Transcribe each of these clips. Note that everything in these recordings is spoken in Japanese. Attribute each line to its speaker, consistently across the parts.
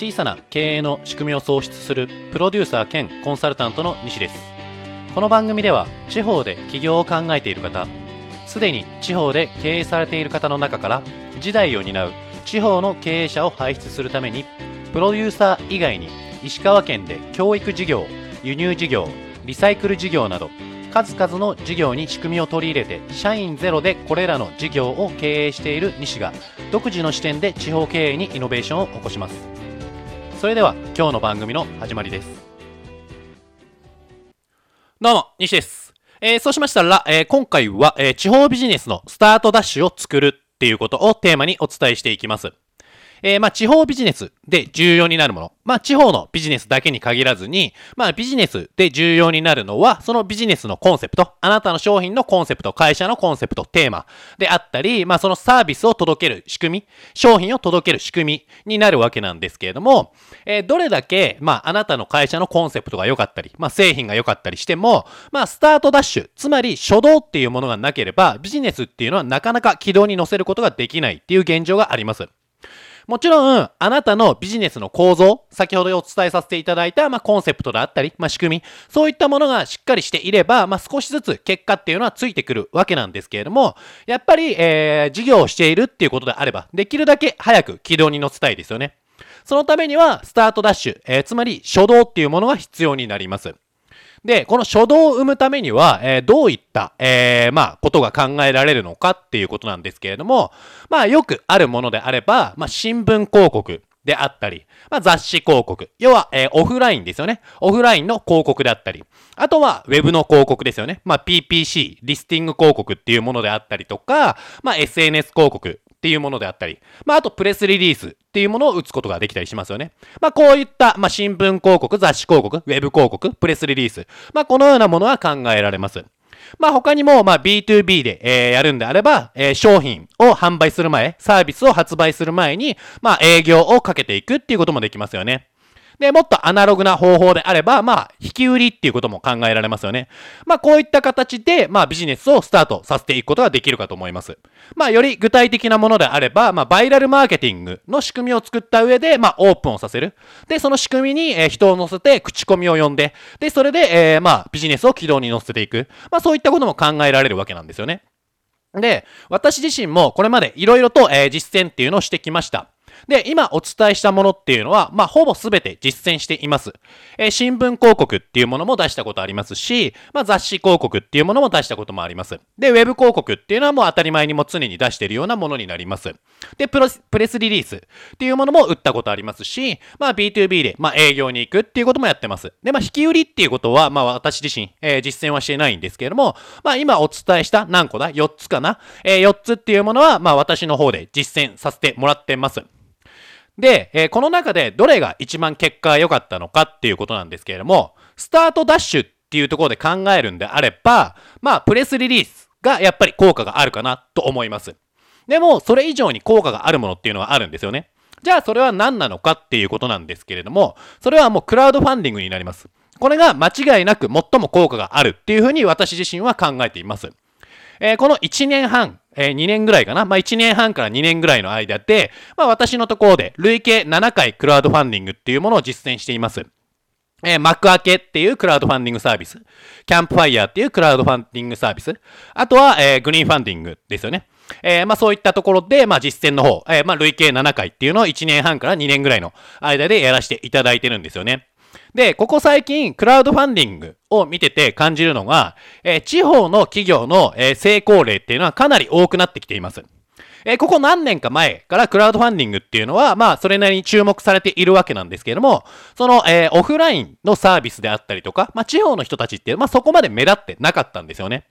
Speaker 1: 小さな経営の仕組みを創出するプロデューサー兼コンサルタントの西ですこの番組では地方で起業を考えている方すでに地方で経営されている方の中から時代を担う地方の経営者を輩出するためにプロデューサー以外に石川県で教育事業輸入事業リサイクル事業など数々の事業に仕組みを取り入れて社員ゼロでこれらの事業を経営している西が独自の視点で地方経営にイノベーションを起こします。それでは今日の番組の始まりです。どうも西です、えーそうしましたら、えー今回は、えー地方ビジネスのスタートダッシュを作るっていうことをテーマにお伝えしていきます。えーまあ、地方ビジネスで重要になるもの。まあ、地方のビジネスだけに限らずに、まあ、ビジネスで重要になるのは、そのビジネスのコンセプト、あなたの商品のコンセプト、会社のコンセプト、テーマであったり、まあ、そのサービスを届ける仕組み、商品を届ける仕組みになるわけなんですけれども、えーどれだけ、まあ、あなたの会社のコンセプトが良かったり、まあ、製品が良かったりしても、まあ、スタートダッシュ、つまり初動っていうものがなければ、ビジネスっていうのはなかなか軌道に乗せることができないっていう現状があります。もちろん、あなたのビジネスの構造、先ほどお伝えさせていただいた、まあ、コンセプトだったり、まあ、仕組み、そういったものがしっかりしていれば、まあ、少しずつ結果っていうのはついてくるわけなんですけれども、やっぱり、えー、事業をしているっていうことであれば、できるだけ早く軌道に乗せたいですよね。そのためには、スタートダッシュ、えーつまり初動っていうものが必要になります。で、この初動を生むためには、えーどういった、えーまあ、ことが考えられるのかっていうことなんですけれども、まあ、よくあるものであれば、まあ、新聞広告であったり、まあ、雑誌広告。要は、えーオフラインですよね。オフラインの広告であったり。あとは、ウェブの広告ですよね。まあ、PPC、リスティング広告っていうものであったりとか、まあ、SNS 広告っていうものであったり、まあ、あとプレスリリースっていうものを打つことができたりしますよね。まあ、こういった、まあ、新聞広告、雑誌広告、ウェブ広告、プレスリリース、まあ、このようなものは考えられます。まあ、他にも、まあ、B2B で、えーやるんであれば、えー商品を販売する前、サービスを発売する前に、まあ、営業をかけていくっていうこともできますよね。で、もっとアナログな方法であれば、まあ、引き売りっていうことも考えられますよね。まあ、こういった形で、まあ、ビジネスをスタートさせていくことができるかと思います。まあ、より具体的なものであれば、まあ、バイラルマーケティングの仕組みを作った上で、まあ、オープンをさせる。で、その仕組みに、えー人を乗せて、口コミを呼んで、で、それで、えーまあ、ビジネスを軌道に乗せていく。まあ、そういったことも考えられるわけなんですよね。で、私自身もこれまでいろいろと、えー実践っていうのをしてきました。で、今お伝えしたものっていうのは、まあ、ほぼすべて実践しています。えー新聞広告っていうものも出したことありますし、まあ、雑誌広告っていうものも出したこともあります。で、ウェブ広告っていうのはもう当たり前にも常に出しているようなものになります。で、プロプレスリリースっていうものも打ったことありますし、まあ、B2B で、まあ、営業に行くっていうこともやってます。で、まあ、引き売りっていうことは、まあ、私自身、えー実践はしてないんですけれども、まあ、今お伝えした何個だ ?4 つかな？えー、4つっていうものは、まあ、私の方で実践させてもらってます。で、えーこの中でどれが一番結果が良かったのかっていうことなんですけれども、スタートダッシュっていうところで考えるんであれば、まあ、プレスリリースがやっぱり効果があるかなと思います。でも、それ以上に効果があるものっていうのはあるんですよね。じゃあ、それは何なのかっていうことなんですけれども、それはもうクラウドファンディングになります。これが間違いなく最も効果があるっていうふうに私自身は考えています。えーこの1年半、えー2年ぐらいかな。まあ、1年半から2年ぐらいの間で、まあ、私のところで累計7回クラウドファンディングっていうものを実践しています。えー、幕開けっていうクラウドファンディングサービス。キャンプファイヤーっていうクラウドファンディングサービス。あとは、えーグリーンファンディングですよね。えーまあそういったところで、まあ実践の方、えーまあ累計7回っていうのを1年半から2年ぐらいの間でやらせていただいてるんですよね。で、ここ最近、クラウドファンディングを見てて感じるのが、えー地方の企業の、えー成功例っていうのはかなり多くなってきています。えーここ何年か前からクラウドファンディングっていうのは、まあ、それなりに注目されているわけなんですけれども、その、えーオフラインのサービスであったりとか、まあ、地方の人たちっていう、まあ、そこまで目立ってなかったんですよね。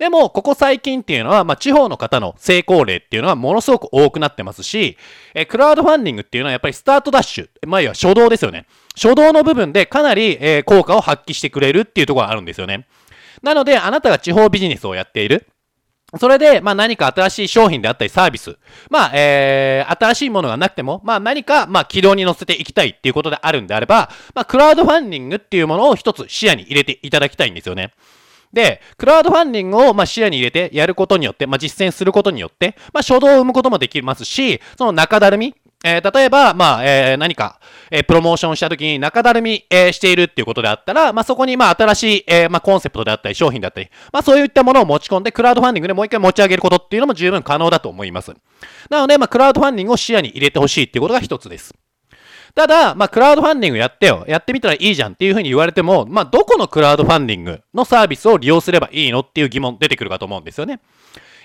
Speaker 1: でも、ここ最近っていうのは、まあ、地方の方の成功例っていうのはものすごく多くなってますし、えクラウドファンディングっていうのはやっぱりスタートダッシュ、まあ、いわゆる初動ですよね。初動の部分でかなり、え効果を発揮してくれるっていうところがあるんですよね。なので、あなたが地方ビジネスをやっている。それで、まあ何か新しい商品であったりサービス。まあ、えー、新しいものがなくても、まあ何か、まあ軌道に乗せていきたいっていうことであるんであれば、まあクラウドファンディングっていうものを一つ視野に入れていただきたいんですよね。で、クラウドファンディングをま視野に入れてやることによって、まあ実践することによって、まあ初動を生むこともできますし、その中だるみ、えー、例えば、まあ、えー、何か、えー、プロモーションした時に中だるみ、えー、しているっていうことであったら、まあ、そこに、まあ、新しい、えー、まあ、コンセプトであったり、商品だったり、まあ、そういったものを持ち込んで、クラウドファンディングでもう一回持ち上げることっていうのも十分可能だと思います。なので、まあ、クラウドファンディングを視野に入れてほしいっていうことが一つです。ただ、まあ、クラウドファンディングやってよ。やってみたらいいじゃんっていうふうに言われても、まあ、どこのクラウドファンディングのサービスを利用すればいいのっていう疑問出てくるかと思うんですよね。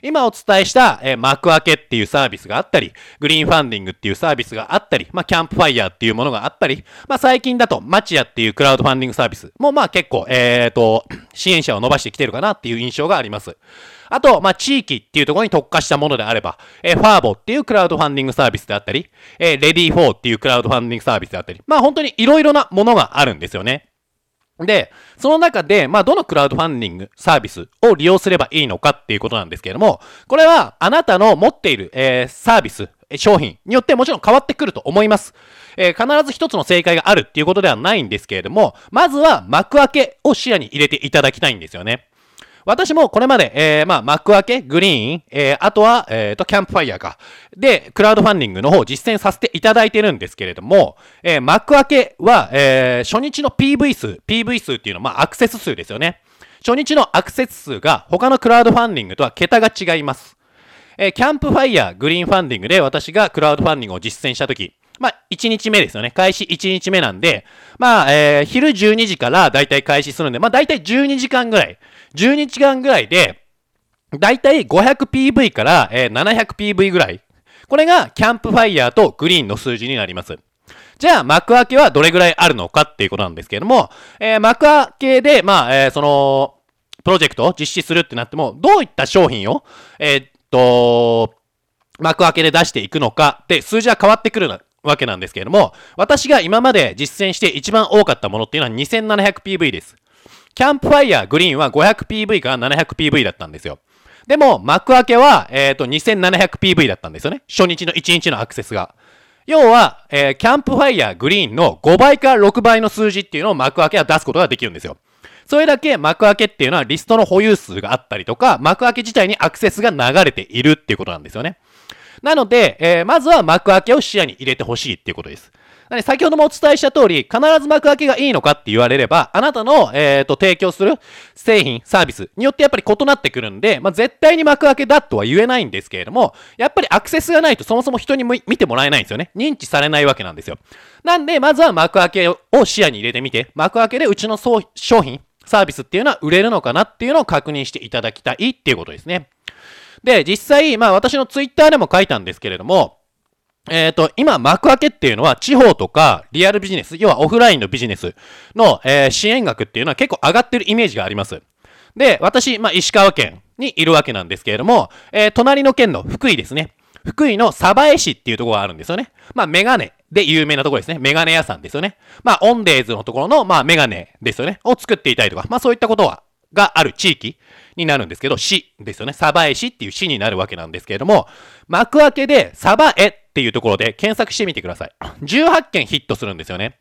Speaker 1: 今お伝えした、えー、マクアケっていうサービスがあったり、グリーンファンディングっていうサービスがあったり、まあ、キャンプファイヤーっていうものがあったり、まあ、最近だと、マチヤっていうクラウドファンディングサービスも、まあ、結構、えっ、ー、と、支援者を伸ばしてきてるかなっていう印象があります。あと、まあ、地域っていうところに特化したものであれば、えー、 FAAVO っていうクラウドファンディングサービスであったり、えー、 READYFOR っていうクラウドファンディングサービスであったり、まあ、本当にいろいろなものがあるんですよね。で、その中で、まあ、どのクラウドファンディングサービスを利用すればいいのかっていうことなんですけれども、これはあなたの持っている、えー、サービス、商品によってもちろん変わってくると思います。えー、必ず一つの正解があるっていうことではないんですけれども、まずは幕開けを視野に入れていただきたいんですよね。私もこれまで、えー、まあ、幕開け、グリーン、えー、あとは、えっ、ー、と、キャンプファイヤーか。で、クラウドファンディングの方を実践させていただいてるんですけれども、えー、幕開けは、えー、初日の PV 数、PV 数っていうのは、まあ、アクセス数ですよね。初日のアクセス数が他のクラウドファンディングとは桁が違います。えー、キャンプファイヤー、グリーンファンディングで私がクラウドファンディングを実践したとき、まあ、1日目ですよね。開始1日目なんで、まあ、えー、昼12時からだいたい開始するんで、まあ、だいたい12時間ぐらい。12時間ぐらいで、だいたい 500PV から、700PV ぐらい。これがキャンプファイヤーとグリーンの数字になります。じゃあ、マクアケはどれぐらいあるのかっていうことなんですけれども、えー、幕開けで、まあ、えー、その、プロジェクトを実施するってなっても、どういった商品を、えー、っと、幕開けで出していくのかって数字は変わってくるわけなんですけれども、私が今まで実践して一番多かったものっていうのは 2700PV です。キャンプファイヤーグリーンは 500PV から 700PV だったんですよ。でも、幕開けは、えっ、ー、と、2700PV だったんですよね。初日の1日のアクセスが。要は、えー、キャンプファイヤーグリーンの5倍から6倍の数字っていうのを幕開けは出すことができるんですよ。それだけ幕開けっていうのはリストの保有数があったりとか、幕開け自体にアクセスが流れているっていうことなんですよね。なので、えー、まずは幕開けを視野に入れてほしいっていうことです。な先ほどもお伝えした通り、必ず幕開けがいいのかって言われれば、あなたの、えーと、提供する製品、サービスによってやっぱり異なってくるんで、まあ、絶対に幕開けだとは言えないんですけれども、やっぱりアクセスがないとそもそも人に見てもらえないんですよね。認知されないわけなんですよ。なんで、まずは幕開けを視野に入れてみて、幕開けでうちの商品、サービスっていうのは売れるのかなっていうのを確認していただきたいっていうことですね。で、実際、まあ私のツイッターでも書いたんですけれども、えっ、と、今、幕開けっていうのは、地方とか、リアルビジネス、要はオフラインのビジネスの、えー、支援額っていうのは結構上がってるイメージがあります。で、私、まあ、石川県にいるわけなんですけれども、えー、隣の県の福井ですね。福井の鯖江市っていうところがあるんですよね。まあ、メガネで有名なところですね。メガネ屋さんですよね。まあ、オンデーズのところの、まあ、メガネですよね。を作っていたりとか、まあ、そういったことは、がある地域になるんですけど、市ですよね。鯖江市っていう市になるわけなんですけれども、幕開けで鯖江っていうところで検索してみてください。18件ヒットするんですよね。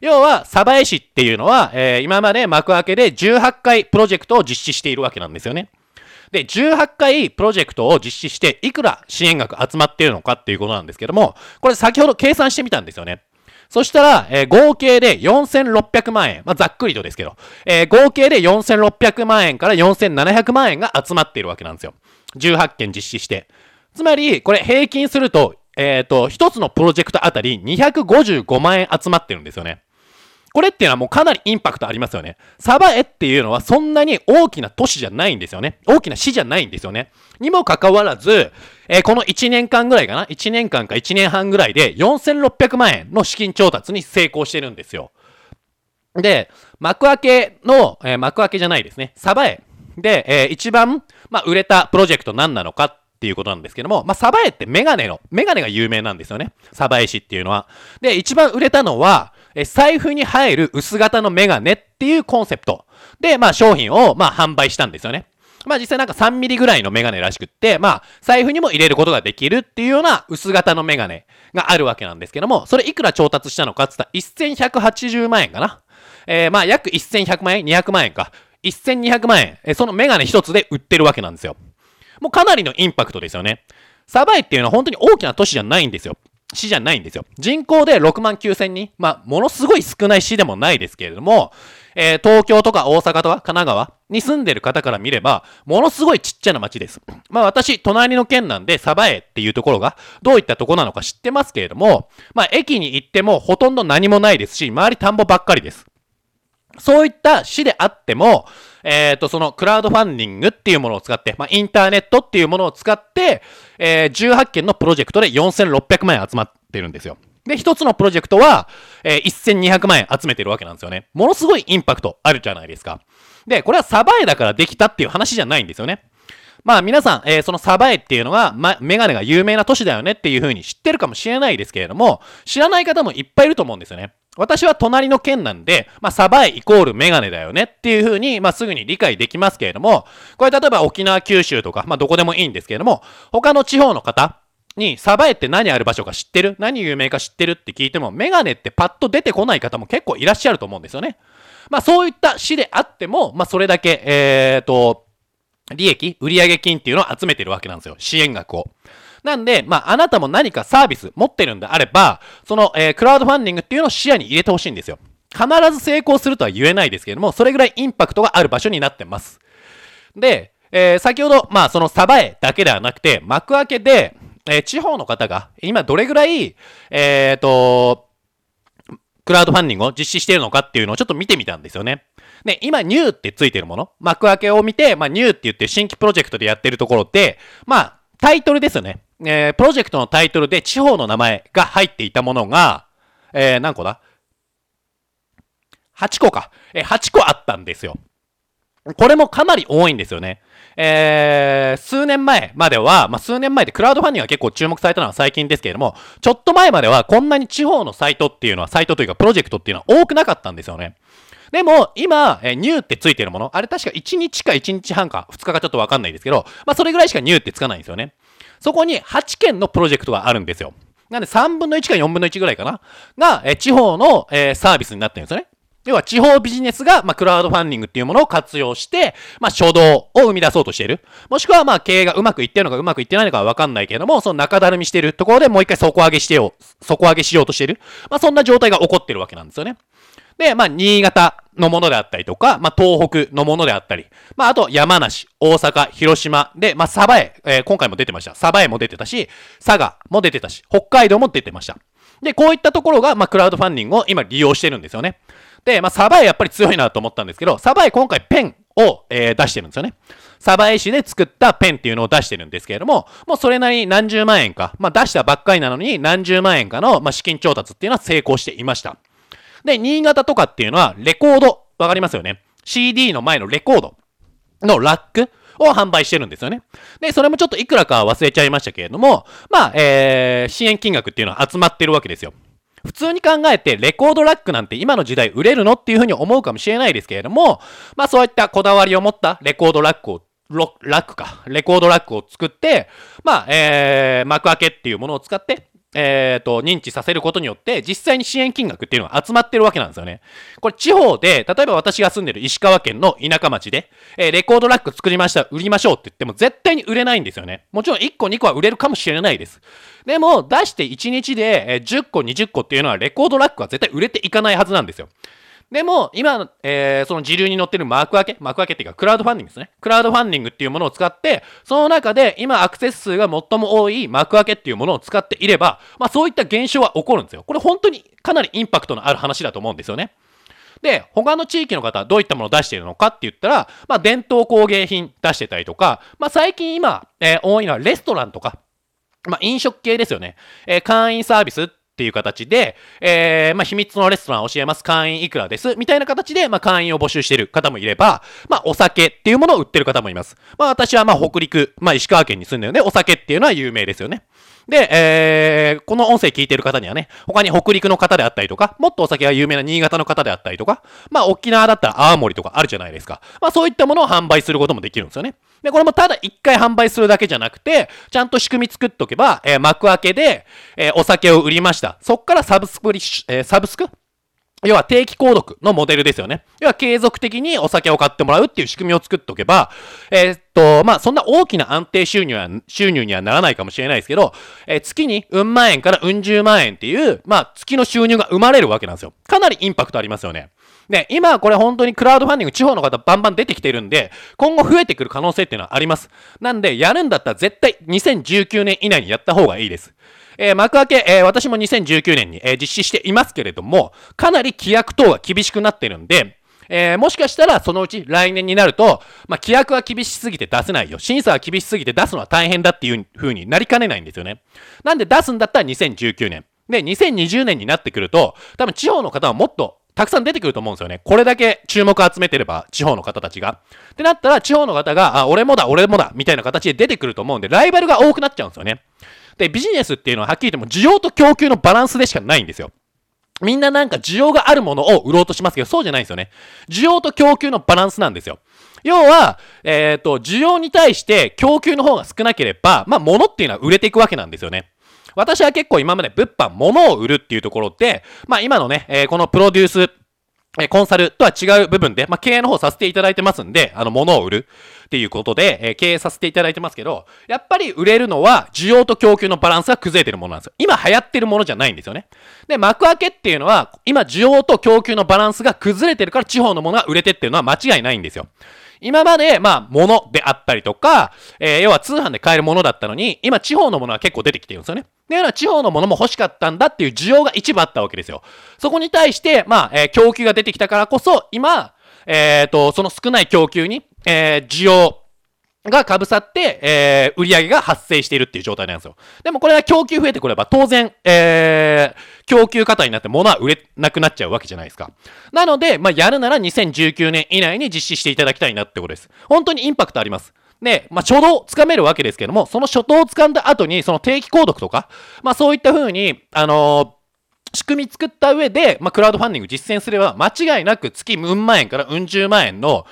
Speaker 1: 要は、鯖江市っていうのは、えー、今まで幕開けで18回プロジェクトを実施しているわけなんですよね。で、18回プロジェクトを実施して、いくら支援額集まっているのかっていうことなんですけども、これ先ほど計算してみたんですよね。そしたら、えー、合計で4600万円。まあ、ざっくりとですけど、えー、合計で4600万円から4700万円が集まっているわけなんですよ。18件実施して。つまり、これ平均すると、えっ、ー、と、1つのプロジェクトあたり255万円集まってるんですよね。これっていうのはもうかなりインパクトありますよね。サバエっていうのはそんなに大きな都市じゃないんですよね。大きな市じゃないんですよね。にもかかわらず、えー、この1年間ぐらいかな ?1 年間か1年半ぐらいで4600万円の資金調達に成功してるんですよ。で、幕開けの、えー、幕開けじゃないですね。サバエで、えー、一番、まあ、売れたプロジェクト何なのかっていうことなんですけども、まあ、サバエってメガネの、メガネが有名なんですよね。サバエ市っていうのは。で、一番売れたのは、え財布に入る薄型のメガネっていうコンセプトで、まあ、商品を、まあ、販売したんですよね。まあ実際なんか3ミリぐらいのメガネらしくって、まあ財布にも入れることができるっていうような薄型のメガネがあるわけなんですけども、それいくら調達したのかって言ったら1180万円かな。えー、まあ約1100万円 ?200 万円か。1200万円。え、そのメガネ一つで売ってるわけなんですよ。もうかなりのインパクトですよね。サバイっていうのは本当に大きな都市じゃないんですよ。市じゃないんですよ。人口で6万9千人。まあ、ものすごい少ない市でもないですけれども、えー、東京とか大阪とか神奈川に住んでる方から見れば、ものすごいちっちゃな町です。まあ私、隣の県なんで、鯖江っていうところが、どういったとこなのか知ってますけれども、まあ駅に行ってもほとんど何もないですし、周り田んぼばっかりです。そういった市であっても、えっ、ー、と、そのクラウドファンディングっていうものを使って、まあ、インターネットっていうものを使って、えー、18件のプロジェクトで4600万円集まってるんですよ。で、一つのプロジェクトは、えー、1200万円集めてるわけなんですよね。ものすごいインパクトあるじゃないですか。で、これはサバエだからできたっていう話じゃないんですよね。まあ皆さん、えー、そのサバエっていうのが、ま、メガネが有名な都市だよねっていう風に知ってるかもしれないですけれども、知らない方もいっぱいいると思うんですよね。私は隣の県なんで、まあ、サバエイコールメガネだよねっていう風に、まあ、すぐに理解できますけれども、これ例えば沖縄、九州とか、まあ、どこでもいいんですけれども、他の地方の方、に、サバエって何ある場所か知ってる？何有名か知ってるって聞いても、メガネってパッと出てこない方も結構いらっしゃると思うんですよね。まあそういった市であっても、まあそれだけ、えっ、ー、と、利益、売上金っていうのを集めてるわけなんですよ。支援額を。なんで、まあ、あなたも何かサービス持ってるんであれば、その、えー、クラウドファンディングっていうのを視野に入れてほしいんですよ。必ず成功するとは言えないですけれども、それぐらいインパクトがある場所になってます。で、えー、先ほど、まあ、そのサバエだけではなくて、幕開けで、えー、地方の方が今どれぐらい、えっ、ー、と、クラウドファンディングを実施しているのかっていうのをちょっと見てみたんですよね。で、今、ニューってついてるもの、幕開けを見て、まあ、ニューって言って新規プロジェクトでやってるところって、まあ、タイトルですよね。えー、プロジェクトのタイトルで地方の名前が入っていたものが、えー、何個だ ?8 個か。えー、8個あったんですよ。これもかなり多いんですよね。えー、数年前までは、まあ、数年前でクラウドファンディングが結構注目されたのは最近ですけれども、ちょっと前まではこんなに地方のサイトっていうのは、サイトというかプロジェクトっていうのは多くなかったんですよね。でも、今、えー、ニューってついてるもの、あれ確か1日か1日半か2日かちょっとわかんないですけど、まあ、それぐらいしかニューってつかないんですよね。そこに8件のプロジェクトがあるんですよ。なんで3分の1か4分の1ぐらいかな？が、え、地方の、え、サービスになってるんですよね。要は地方ビジネスが、まあ、クラウドファンディングっていうものを活用して、まあ、初動を生み出そうとしている。もしくは、まあ、経営がうまくいってるのかうまくいってないのかはわかんないけれども、その中だるみしているところでもう一回底上げしてよう、底上げしようとしている。まあ、そんな状態が起こってるわけなんですよね。で、まあ、新潟のものであったりとか、まあ、東北のものであったり、まあ、あと山梨、大阪、広島で、まあ、鯖江、えー、今回も出てました。鯖江も出てたし、佐賀も出てたし、北海道も出てました。で、こういったところが、まあ、クラウドファンディングを今利用してるんですよね。で、まあ、サバエやっぱり強いなと思ったんですけど、サバエ今回ペンを、えー、出してるんですよね。サバエ市で作ったペンっていうのを出してるんですけれども、もうそれなりに何十万円か、まあ、出したばっかりなのに何十万円かの、まあ、資金調達っていうのは成功していました。で、新潟とかっていうのはレコード、わかりますよね ?CD の前のレコードのラックを販売してるんですよね。で、それもちょっといくらか忘れちゃいましたけれども、まあ、えー、支援金額っていうのは集まってるわけですよ。普通に考えてレコードラックなんて今の時代売れるのっていうふうに思うかもしれないですけれども、まあそういったこだわりを持ったレコードラックをラックか、レコードラックを作って、まあ、えー、幕開けっていうものを使って、えっ、ー、と、認知させることによって、実際に支援金額っていうのが集まってるわけなんですよね。これ地方で、例えば私が住んでる石川県の田舎町で、えー、レコードラック作りました、売りましょうって言っても絶対に売れないんですよね。もちろん1個2個は売れるかもしれないです。でも、出して1日で10個20個っていうのはレコードラックは絶対売れていかないはずなんですよ。でも、今、えー、その時流に乗ってる幕開け、幕開けっていうか、クラウドファンディングですね。クラウドファンディングっていうものを使って、その中で、今、アクセス数が最も多い幕開けっていうものを使っていれば、まあ、そういった現象は起こるんですよ。これ本当にかなりインパクトのある話だと思うんですよね。で、他の地域の方はどういったものを出しているのかって言ったら、まあ、伝統工芸品出してたりとか、まあ、最近今、えー、多いのはレストランとか、まあ、飲食系ですよね。えー、会員サービスっていう形で、えー、まあ、秘密のレストラン教えます。会員いくらです？みたいな形で、まあ、会員を募集している方もいれば、まあ、お酒っていうものを売ってる方もいます。まあ、私は、まあ、北陸、まあ、石川県に住んでるので、お酒っていうのは有名ですよね。で、えー、この音声聞いてる方にはね、他に北陸の方であったりとか、もっとお酒が有名な新潟の方であったりとか、まあ沖縄だったら青森とかあるじゃないですか。まあそういったものを販売することもできるんですよね。で、これもただ一回販売するだけじゃなくて、ちゃんと仕組み作っとけば、えー、幕開けで、えー、お酒を売りました。そっからサブスクリッ、えー、サブスク？要は定期購読のモデルですよね。要は継続的にお酒を買ってもらうっていう仕組みを作っておけば、えー、っと、まあ、そんな大きな安定収入は、収入にはならないかもしれないですけど、えー、月にうん万円からうん十万円っていう、まあ、月の収入が生まれるわけなんですよ。かなりインパクトありますよね。で、今これ本当にクラウドファンディング地方の方バンバン出てきてるんで、今後増えてくる可能性っていうのはあります。なんで、やるんだったら絶対2019年以内にやった方がいいです。えー、幕開け、えー、私も2019年に、えー、実施していますけれども、かなり規約等が厳しくなってるんで、えー、もしかしたらそのうち来年になると、まあ、規約は厳しすぎて出せないよ。審査は厳しすぎて出すのは大変だっていう風になりかねないんですよね。なんで出すんだったら2019年。で、2020年になってくると、多分地方の方はもっとたくさん出てくると思うんですよね。これだけ注目集めてれば、地方の方たちが。ってなったら、地方の方が、あ、俺もだ、俺もだ、みたいな形で出てくると思うんで、ライバルが多くなっちゃうんですよね。で、ビジネスっていうのははっきり言っても需要と供給のバランスでしかないんですよ。みんななんか需要があるものを売ろうとしますけど、そうじゃないんですよね。需要と供給のバランスなんですよ。要は、えっ、ー、と、需要に対して供給の方が少なければ、まあ、物っていうのは売れていくわけなんですよね。私は結構今まで物販、物を売るっていうところで、まあ今のね、え、このプロデュース、えコンサルとは違う部分で、まあ、経営の方させていただいてますんで、あの、物を売るっていうことで、え、経営させていただいてますけど、やっぱり売れるのは、需要と供給のバランスが崩れてるものなんですよ。今流行ってるものじゃないんですよね。で、幕開けっていうのは、今需要と供給のバランスが崩れてるから、地方のものが売れてってるのは間違いないんですよ。今まで、まあ、物であったりとか、えー、要は通販で買えるものだったのに、今地方のものは結構出てきてるんですよね。で、は地方のものも欲しかったんだっていう需要が一部あったわけですよ。そこに対して、まあ、えー、供給が出てきたからこそ、今、えっ、ー、と、その少ない供給に、えー、需要、が被さって、えー、売上げが発生しているっていう状態なんですよ。でもこれは供給増えてくれば当然、えー、供給過多になって物は売れなくなっちゃうわけじゃないですか。なので、まあ、やるなら2019年以内に実施していただきたいなってことです。本当にインパクトあります。で、まあ、初動をつかめるわけですけども、その初動をつかんだ後に、その定期購読とか、まあ、そういった風に、あのー、仕組み作った上で、まあ、クラウドファンディング実践すれば、間違いなく月うん万円からうん十万円の、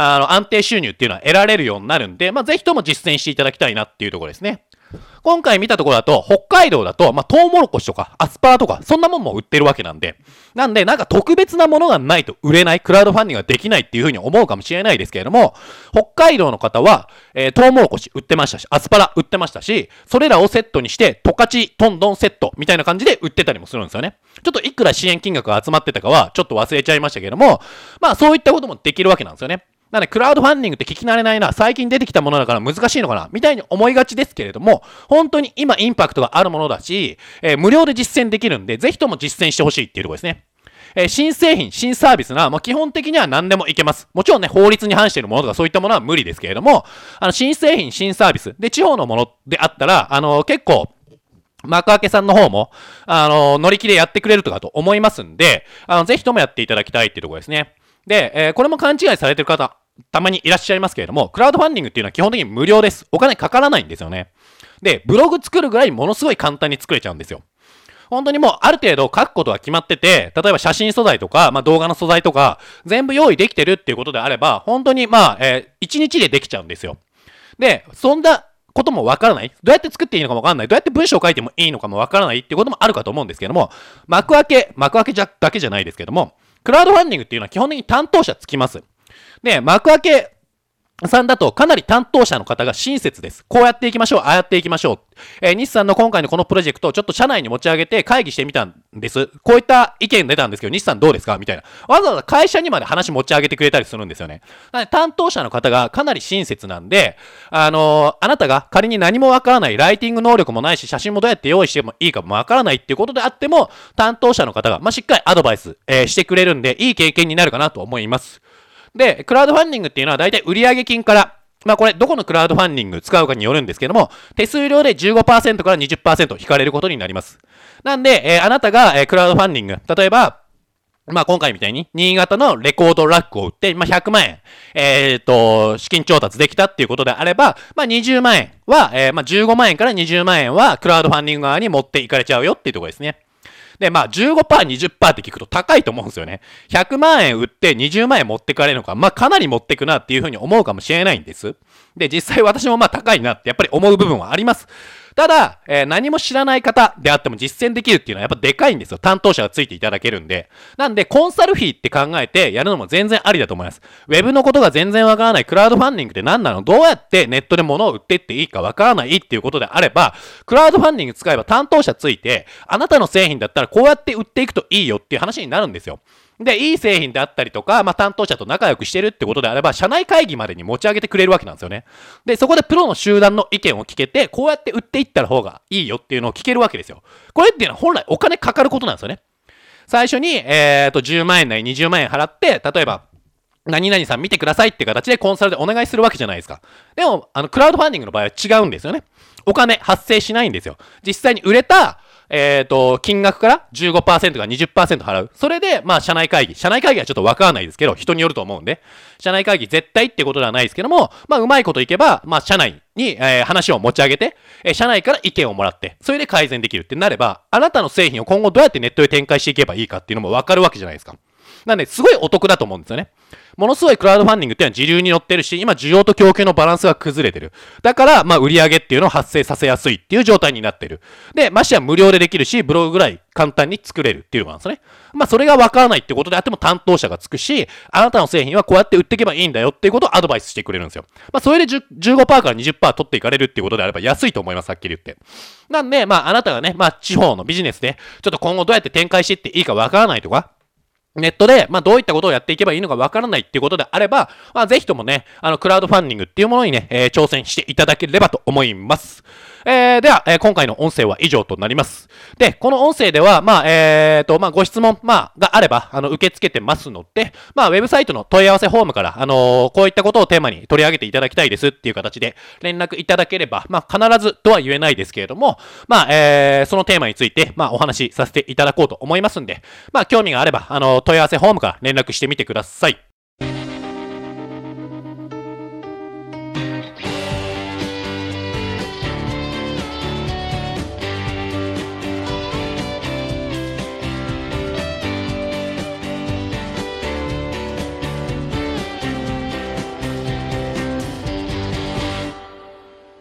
Speaker 1: あの、安定収入っていうのは得られるようになるんで、まあ、ぜひとも実践していただきたいなっていうところですね。今回見たところだと、北海道だと、まあ、トウモロコシとか、アスパラとか、そんなもんも売ってるわけなんで、なんで、なんか特別なものがないと売れない、クラウドファンディングができないっていうふうに思うかもしれないですけれども、北海道の方は、えー、トウモロコシ売ってましたし、アスパラ売ってましたし、それらをセットにして、十勝トンドンセットみたいな感じで売ってたりもするんですよね。ちょっといくら支援金額が集まってたかは、ちょっと忘れちゃいましたけれども、まあそういったこともできるわけなんですよね。なので、クラウドファンディングって聞き慣れないな、最近出てきたものだから難しいのかな、みたいに思いがちですけれども、本当に今インパクトがあるものだし、えー、無料で実践できるんで、ぜひとも実践してほしいっていうところですね。えー、新製品、新サービスな、まあ、基本的には何でもいけます。もちろんね、法律に反しているものとかそういったものは無理ですけれども、あの、新製品、新サービス、で、地方のものであったら、あのー、結構、幕開けさんの方も、あの乗り気でやってくれるとかと思いますんで、あの、ぜひともやっていただきたいっていうところですね。で、えー、これも勘違いされてる方、たまにいらっしゃいますけれども、クラウドファンディングっていうのは基本的に無料です。お金かからないんですよね。で、ブログ作るぐらいものすごい簡単に作れちゃうんですよ。本当にもうある程度書くことが決まってて、例えば写真素材とか、まあ、動画の素材とか、全部用意できてるっていうことであれば、本当にまあ、えー、1日でできちゃうんですよ。で、そんなこともわからない。どうやって作っていいのかもわからない。どうやって文章を書いてもいいのかもわからないっていうこともあるかと思うんですけども、幕開け、幕開けじゃだけじゃないですけども、クラウドファンディングっていうのは基本的に担当者つきます。で、幕開けさんだとかなり担当者の方が親切です。こうやっていきましょう、ああやっていきましょう。えー、日産の今回のこのプロジェクトをちょっと社内に持ち上げて会議してみたんです。こういった意見出たんですけど、日産どうですか？みたいな。わざわざ会社にまで話持ち上げてくれたりするんですよね。なので担当者の方がかなり親切なんで、あのー、あなたが仮に何もわからない、ライティング能力もないし、写真もどうやって用意してもいいかもわからないっていうことであっても、担当者の方が、まあ、しっかりアドバイス、えー、してくれるんで、いい経験になるかなと思います。で、クラウドファンディングっていうのは大体売上金から、まあこれ、どこのクラウドファンディング使うかによるんですけども、手数料で15%から20%引かれることになります。なんで、えー、あなたが、えー、クラウドファンディング、例えば、まあ今回みたいに、新潟のレコードラックを売って、まあ100万円、えっ、ー、と、資金調達できたっていうことであれば、まあ20万円は、えー、まあ15万円から20万円は、クラウドファンディング側に持っていかれちゃうよっていうところですね。で、まあ15%、20%って聞くと高いと思うんですよね。100万円売って20万円持ってかれるのか、まあかなり持ってくなっていうふうに思うかもしれないんです。で、実際私もまあ高いなってやっぱり思う部分はあります。ただ、えー、何も知らない方であっても実践できるっていうのはやっぱでかいんですよ。担当者がついていただけるんで。なんで、コンサルフィーって考えてやるのも全然ありだと思います。ウェブのことが全然わからないクラウドファンディングって何なの？どうやってネットで物を売ってっていいかわからないっていうことであれば、クラウドファンディング使えば担当者ついて、あなたの製品だったらこうやって売っていくといいよっていう話になるんですよ。で、いい製品であったりとか、まあ、担当者と仲良くしてるってことであれば、社内会議までに持ち上げてくれるわけなんですよね。で、そこでプロの集団の意見を聞けて、こうやって売っていった方がいいよっていうのを聞けるわけですよ。これっていうのは本来お金かかることなんですよね。最初に、えっ、ー、と、10万円なり20万円払って、例えば、何々さん見てくださいって形でコンサルでお願いするわけじゃないですか。でも、あの、クラウドファンディングの場合は違うんですよね。お金発生しないんですよ。実際に売れた、えっ、ー、と、金額から15%か20%払う。それで、まあ、社内会議。社内会議はちょっとわからないですけど、人によると思うんで、社内会議絶対ってことではないですけども、まあ、うまいこといけば、まあ、社内に、えー、話を持ち上げて、えー、社内から意見をもらって、それで改善できるってなれば、あなたの製品を今後どうやってネットで展開していけばいいかっていうのもわかるわけじゃないですか。なんで、すごいお得だと思うんですよね。ものすごいクラウドファンディングっていうのは自流に乗ってるし、今需要と供給のバランスが崩れてる。だから、まあ売り上げっていうのを発生させやすいっていう状態になってる。で、ましてや無料でできるし、ブログぐらい簡単に作れるっていうのなんですね。まあそれがわからないってことであっても担当者がつくし、あなたの製品はこうやって売っていけばいいんだよっていうことをアドバイスしてくれるんですよ。まあそれで15%から20%取っていかれるっていうことであれば安いと思います、はっきり言って。なんで、まああなたがね、まあ地方のビジネスで、ちょっと今後どうやって展開していっていいかわからないとか、ネットで、まあ、どういったことをやっていけばいいのかわからないっていうことであれば、まあ、ぜひともね、あの、クラウドファンディングっていうものにね、えー、挑戦していただければと思います。えー、では、えー、今回の音声は以上となります。で、この音声では、まあ、えーと、まあ、ご質問、まあ、があれば、あの、受け付けてますので、まあ、ウェブサイトの問い合わせフォームから、あのー、こういったことをテーマに取り上げていただきたいですっていう形で連絡いただければ、まあ、必ずとは言えないですけれども、まあ、えー、そのテーマについて、まあ、お話しさせていただこうと思いますんで、まあ、興味があれば、あの、問い合わせフォームから連絡してみてください。